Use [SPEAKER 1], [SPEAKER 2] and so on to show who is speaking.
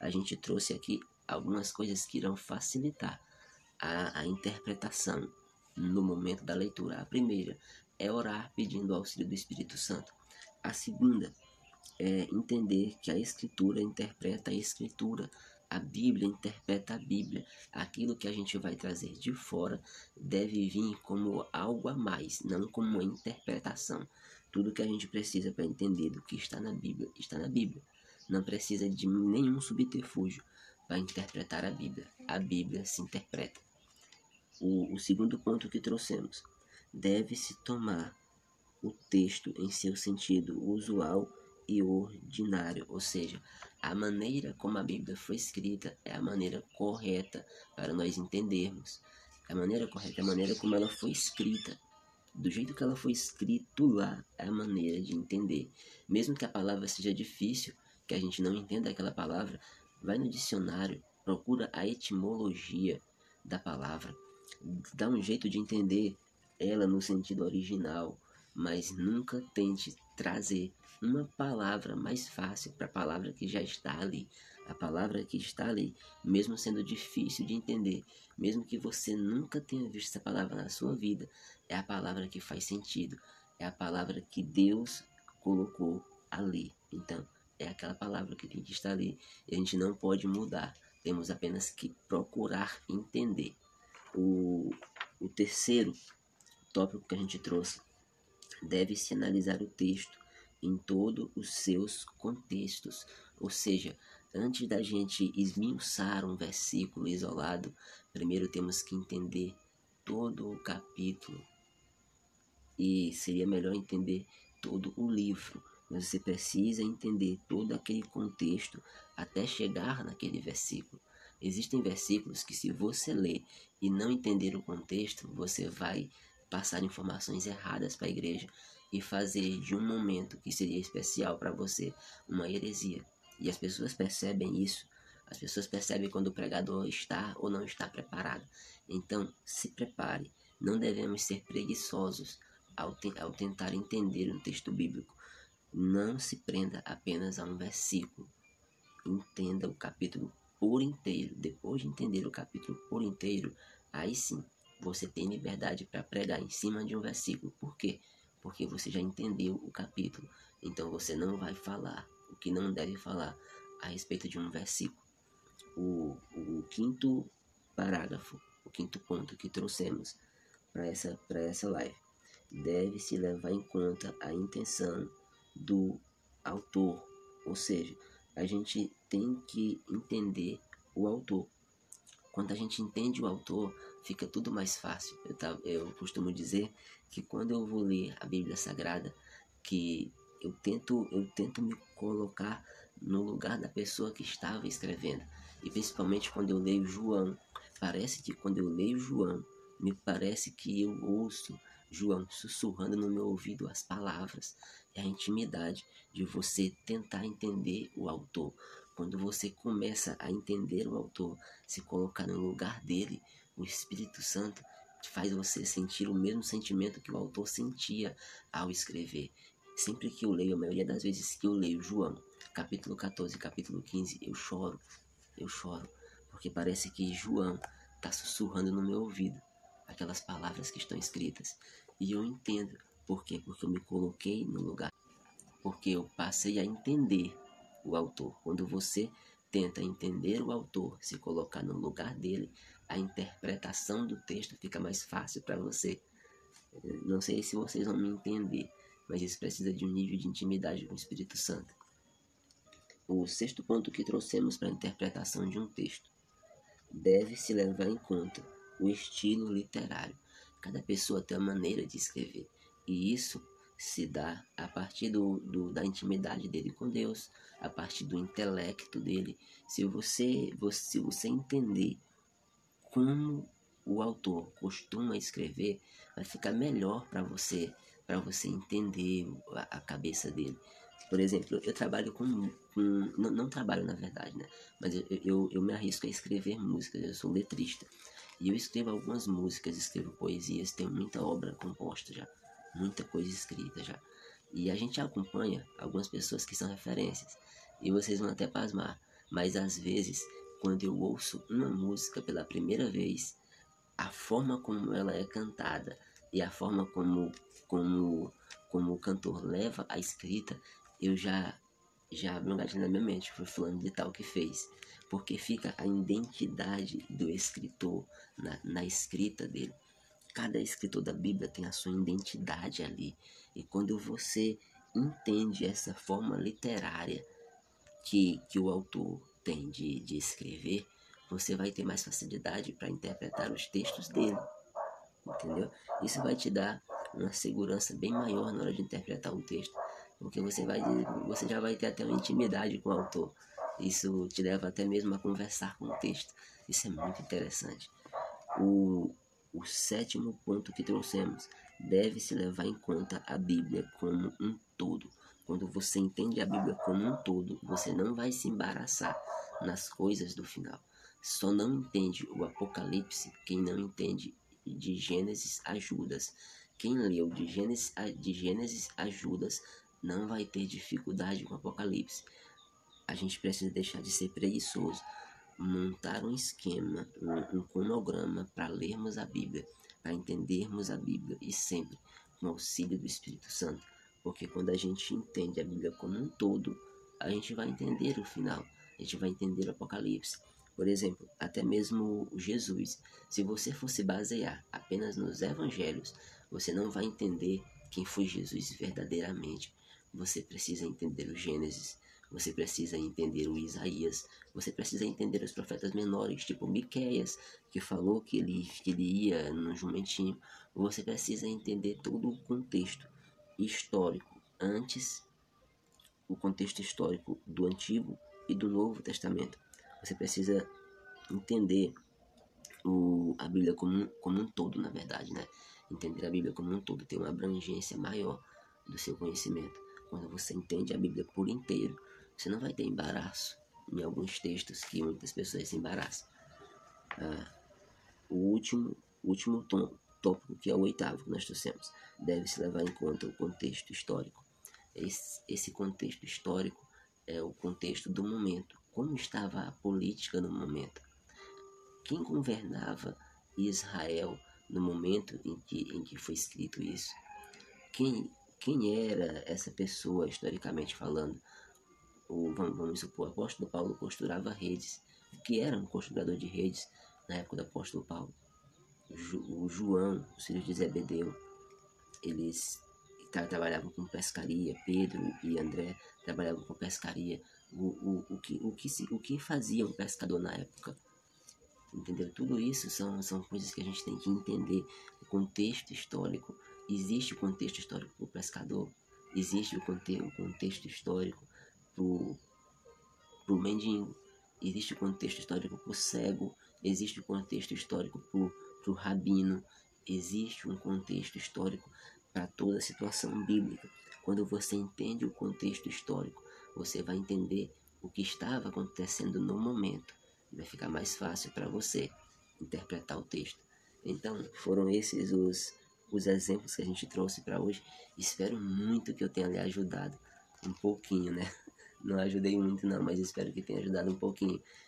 [SPEAKER 1] a gente trouxe aqui algumas coisas que irão facilitar a, a interpretação no momento da leitura. A primeira é orar pedindo o auxílio do Espírito Santo. A segunda é entender que a Escritura interpreta a Escritura. A Bíblia interpreta a Bíblia. Aquilo que a gente vai trazer de fora deve vir como algo a mais, não como uma interpretação. Tudo que a gente precisa para entender do que está na Bíblia está na Bíblia. Não precisa de nenhum subterfúgio para interpretar a Bíblia. A Bíblia se interpreta. O, o segundo ponto que trouxemos: deve-se tomar o texto em seu sentido usual e ordinário, ou seja, a maneira como a Bíblia foi escrita é a maneira correta para nós entendermos. A maneira correta é a maneira como ela foi escrita. Do jeito que ela foi escrito lá, é a maneira de entender. Mesmo que a palavra seja difícil, que a gente não entenda aquela palavra, vai no dicionário, procura a etimologia da palavra, dá um jeito de entender ela no sentido original, mas nunca tente trazer uma palavra mais fácil para a palavra que já está ali. A palavra que está ali, mesmo sendo difícil de entender, mesmo que você nunca tenha visto essa palavra na sua vida, é a palavra que faz sentido, é a palavra que Deus colocou ali. Então, é aquela palavra que estar ali e a gente não pode mudar, temos apenas que procurar entender. O, o terceiro tópico que a gente trouxe deve-se analisar o texto em todos os seus contextos. Ou seja, antes da gente esmiuçar um versículo isolado, primeiro temos que entender todo o capítulo. E seria melhor entender todo o livro. Mas você precisa entender todo aquele contexto até chegar naquele versículo. Existem versículos que, se você ler e não entender o contexto, você vai passar informações erradas para a igreja e fazer de um momento que seria especial para você uma heresia. E as pessoas percebem isso. As pessoas percebem quando o pregador está ou não está preparado. Então, se prepare. Não devemos ser preguiçosos ao, te ao tentar entender um texto bíblico. Não se prenda apenas a um versículo. Entenda o capítulo por inteiro. Depois de entender o capítulo por inteiro, aí sim você tem liberdade para pregar em cima de um versículo. Por quê? porque você já entendeu o capítulo. Então você não vai falar o que não deve falar a respeito de um versículo. O, o quinto parágrafo, o quinto ponto que trouxemos para essa, essa live, deve-se levar em conta a intenção do autor, ou seja, a gente tem que entender o autor. Quando a gente entende o autor, fica tudo mais fácil. Eu, tá, eu costumo dizer que quando eu vou ler a Bíblia Sagrada, que eu tento, eu tento me colocar no lugar da pessoa que estava escrevendo. E principalmente quando eu leio João, parece que quando eu leio João, me parece que eu ouço João sussurrando no meu ouvido as palavras. É a intimidade de você tentar entender o autor. Quando você começa a entender o autor, se colocar no lugar dele, o Espírito Santo faz você sentir o mesmo sentimento que o autor sentia ao escrever. Sempre que eu leio, a maioria das vezes que eu leio João, capítulo 14, capítulo 15, eu choro. Eu choro, porque parece que João está sussurrando no meu ouvido aquelas palavras que estão escritas. E eu entendo. Por quê? Porque eu me coloquei no lugar. Porque eu passei a entender o autor. Quando você tenta entender o autor, se colocar no lugar dele, a interpretação do texto fica mais fácil para você. Não sei se vocês vão me entender, mas isso precisa de um nível de intimidade com o Espírito Santo. O sexto ponto que trouxemos para a interpretação de um texto deve-se levar em conta o estilo literário. Cada pessoa tem uma maneira de escrever, e isso se dá a partir do, do, da intimidade dele com Deus, a partir do intelecto dele. Se você, você, se você entender como o autor costuma escrever, vai ficar melhor para você, para você entender a, a, cabeça dele. Por exemplo, eu trabalho com, com não, não, trabalho na verdade, né? Mas eu, eu, eu me arrisco a escrever músicas. Eu sou letrista e eu escrevo algumas músicas, escrevo poesias, tenho muita obra composta já muita coisa escrita já. E a gente acompanha algumas pessoas que são referências. E vocês vão até pasmar. Mas às vezes, quando eu ouço uma música pela primeira vez, a forma como ela é cantada e a forma como, como, como o cantor leva a escrita, eu já já abro um gatilho na minha mente, foi fulano de tal que fez. Porque fica a identidade do escritor na, na escrita dele. Cada escritor da Bíblia tem a sua identidade ali. E quando você entende essa forma literária que, que o autor tem de, de escrever, você vai ter mais facilidade para interpretar os textos dele. Entendeu? Isso vai te dar uma segurança bem maior na hora de interpretar um texto, porque você vai você já vai ter até uma intimidade com o autor. Isso te leva até mesmo a conversar com o texto. Isso é muito interessante. O, o sétimo ponto que trouxemos deve-se levar em conta a Bíblia como um todo. Quando você entende a Bíblia como um todo, você não vai se embaraçar nas coisas do final. Só não entende o Apocalipse quem não entende de Gênesis a Judas. Quem leu de Gênesis a, de Gênesis a Judas não vai ter dificuldade com o Apocalipse. A gente precisa deixar de ser preguiçoso, montar um esquema, um, um cronograma para lermos a Bíblia, para entendermos a Bíblia e sempre com auxílio do Espírito Santo. Porque quando a gente entende a Bíblia como um todo, a gente vai entender o final, a gente vai entender o Apocalipse. Por exemplo, até mesmo Jesus. Se você fosse basear apenas nos evangelhos, você não vai entender quem foi Jesus verdadeiramente. Você precisa entender o Gênesis, você precisa entender o Isaías, você precisa entender os profetas menores, tipo Miqueias, que falou que ele, que ele ia no jumentinho. Você precisa entender todo o contexto histórico antes, o contexto histórico do Antigo e do Novo Testamento. Você precisa entender o, a Bíblia como como um todo, na verdade, né? Entender a Bíblia como um todo, ter uma abrangência maior do seu conhecimento. Quando você entende a Bíblia por inteiro, você não vai ter embaraço em alguns textos que muitas pessoas se embaraçam. Ah, o último, último tom, tópico, que é o oitavo que nós trouxemos, deve-se levar em conta o contexto histórico. Esse, esse contexto histórico é o contexto do momento, como estava a política no momento. Quem governava Israel no momento em que, em que foi escrito isso? Quem, quem era essa pessoa, historicamente falando? O, vamos, vamos supor, o apóstolo Paulo costurava redes. O que era um costurador de redes na época do apóstolo Paulo? O, o João, os filhos de Zebedeu, eles trabalhavam com pescaria, Pedro e André trabalhavam com pescaria, o, o, o, que, o, que, se, o que fazia um pescador na época. Entendeu? Tudo isso são, são coisas que a gente tem que entender. O contexto histórico. Existe o contexto histórico para o pescador, existe o, conte o contexto histórico para o mendigo, existe o contexto histórico para o cego, existe o contexto histórico para o rabino, existe um contexto histórico para toda a situação bíblica. Quando você entende o contexto histórico, você vai entender o que estava acontecendo no momento. Vai ficar mais fácil para você interpretar o texto. Então, foram esses os, os exemplos que a gente trouxe para hoje. Espero muito que eu tenha lhe ajudado um pouquinho, né? Não ajudei muito não, mas espero que tenha ajudado um pouquinho.